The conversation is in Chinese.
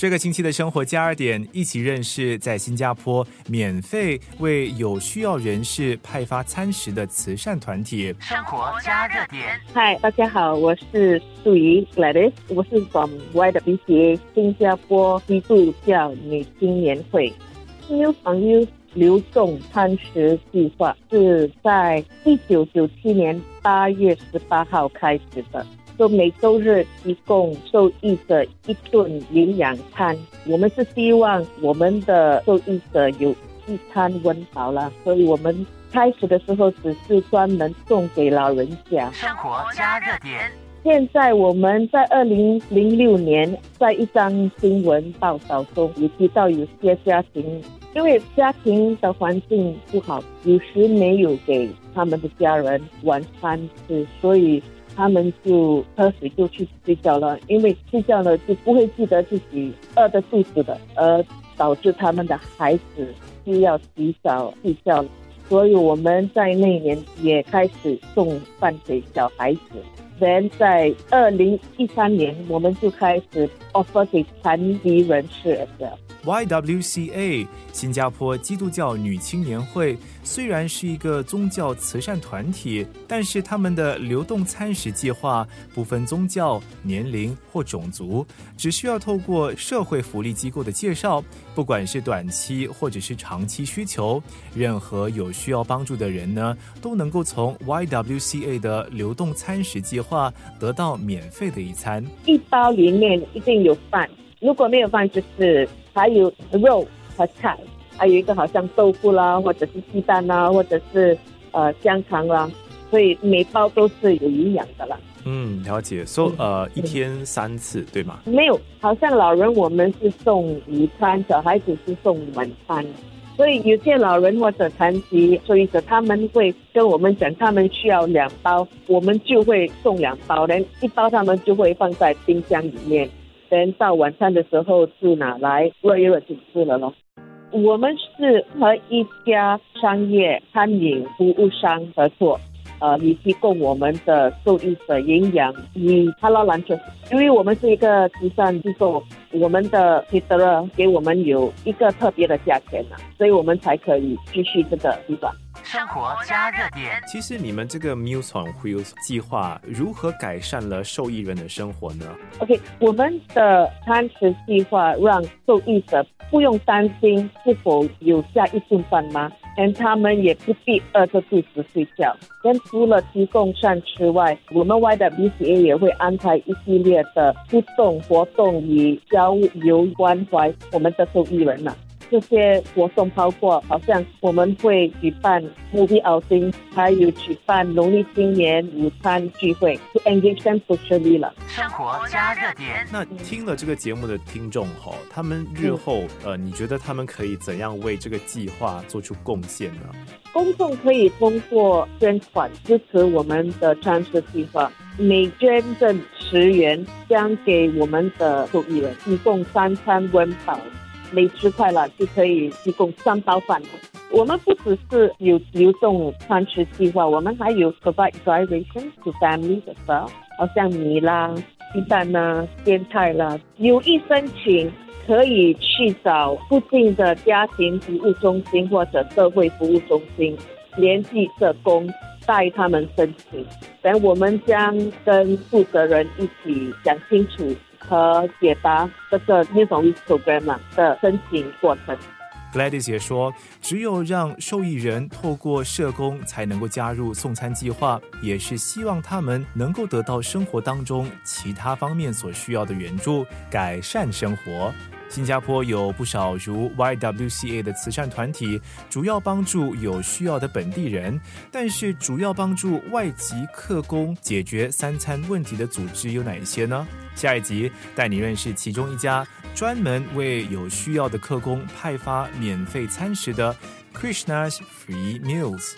这个星期的生活加热点，一起认识在新加坡免费为有需要人士派发餐食的慈善团体。生活加热点，嗨，大家好，我是素怡 Gladys，我是 from YWCA 新加坡基督教女青年会。New on You 流动餐食计划是在一九九七年八月十八号开始的。就每周日提供受益者一顿营养餐，我们是希望我们的受益者有一餐温饱了，所以我们开始的时候只是专门送给老人家。生活加热点。现在我们在二零零六年在一张新闻报道中也提到，有些家庭因为家庭的环境不好，有时没有给他们的家人晚餐吃，所以。他们就喝水就去睡觉了，因为睡觉了就不会记得自己饿的肚子的，而导致他们的孩子需要提早睡觉。所以我们在那年也开始送饭给小孩子。然在二零一三年，我们就开始 offer 给残疾人士的。YWCA 新加坡基督教女青年会虽然是一个宗教慈善团体，但是他们的流动餐食计划不分宗教、年龄或种族，只需要透过社会福利机构的介绍，不管是短期或者是长期需求，任何有需要帮助的人呢，都能够从 YWCA 的流动餐食计划得到免费的一餐。一包里面一定有饭，如果没有饭就是。还有肉和菜，还有一个好像豆腐啦，或者是鸡蛋啦，或者是呃香肠啦，所以每包都是有营养的啦。嗯，了解。说呃一天三次对吗？没有，好像老人我们是送午餐，小孩子是送晚餐，所以有些老人或者残疾，所以者他们会跟我们讲，他们需要两包，我们就会送两包，连一包他们就会放在冰箱里面。等到晚餐的时候就拿来热一热就吃了咯。我们是和一家商业餐饮服务商合作，呃，以提供我们的受益者营养与 Hello Lunch。因为我们是一个慈善机构，我们的 Peter 给我们有一个特别的价钱呐，所以我们才可以继续这个地方。生活加热点。其实你们这个 Muse on Wheels 计划如何改善了受益人的生活呢？OK，我们的餐食计划让受益者不用担心是否有下一顿饭吗？但他们也不必饿着肚子睡觉。但除了提供膳食外，我们 Y 的 BCA 也会安排一系列的互动活动，以交流关怀我们的受益人呢。这些活动包括，好像我们会举办目的奥丁，还有举办农历新年午餐聚会，to engage them socially 了。生活加热点。那听了这个节目的听众哈，他们日后呃，你觉得他们可以怎样为这个计划做出贡献呢？公众可以通过捐款支持我们的餐食计划，每捐赠十元，将给我们的受益人提供三餐温饱。每十块了就可以提供三包饭。我们不只是有流动餐食计划，我们还有 provide dry rations to families as well，好像米啦、鸡蛋啦、鲜菜啦。有意申请可以去找附近的家庭服务中心或者社会服务中心联系社工，带他们申请。等我们将跟负责人一起讲清楚。和解答这个那种 program 的申请过程。Gladys 也说，只有让受益人透过社工才能够加入送餐计划，也是希望他们能够得到生活当中其他方面所需要的援助，改善生活。新加坡有不少如 YWCA 的慈善团体，主要帮助有需要的本地人。但是，主要帮助外籍客工解决三餐问题的组织有哪一些呢？下一集带你认识其中一家专门为有需要的客工派发免费餐食的 Krishna's Free Meals。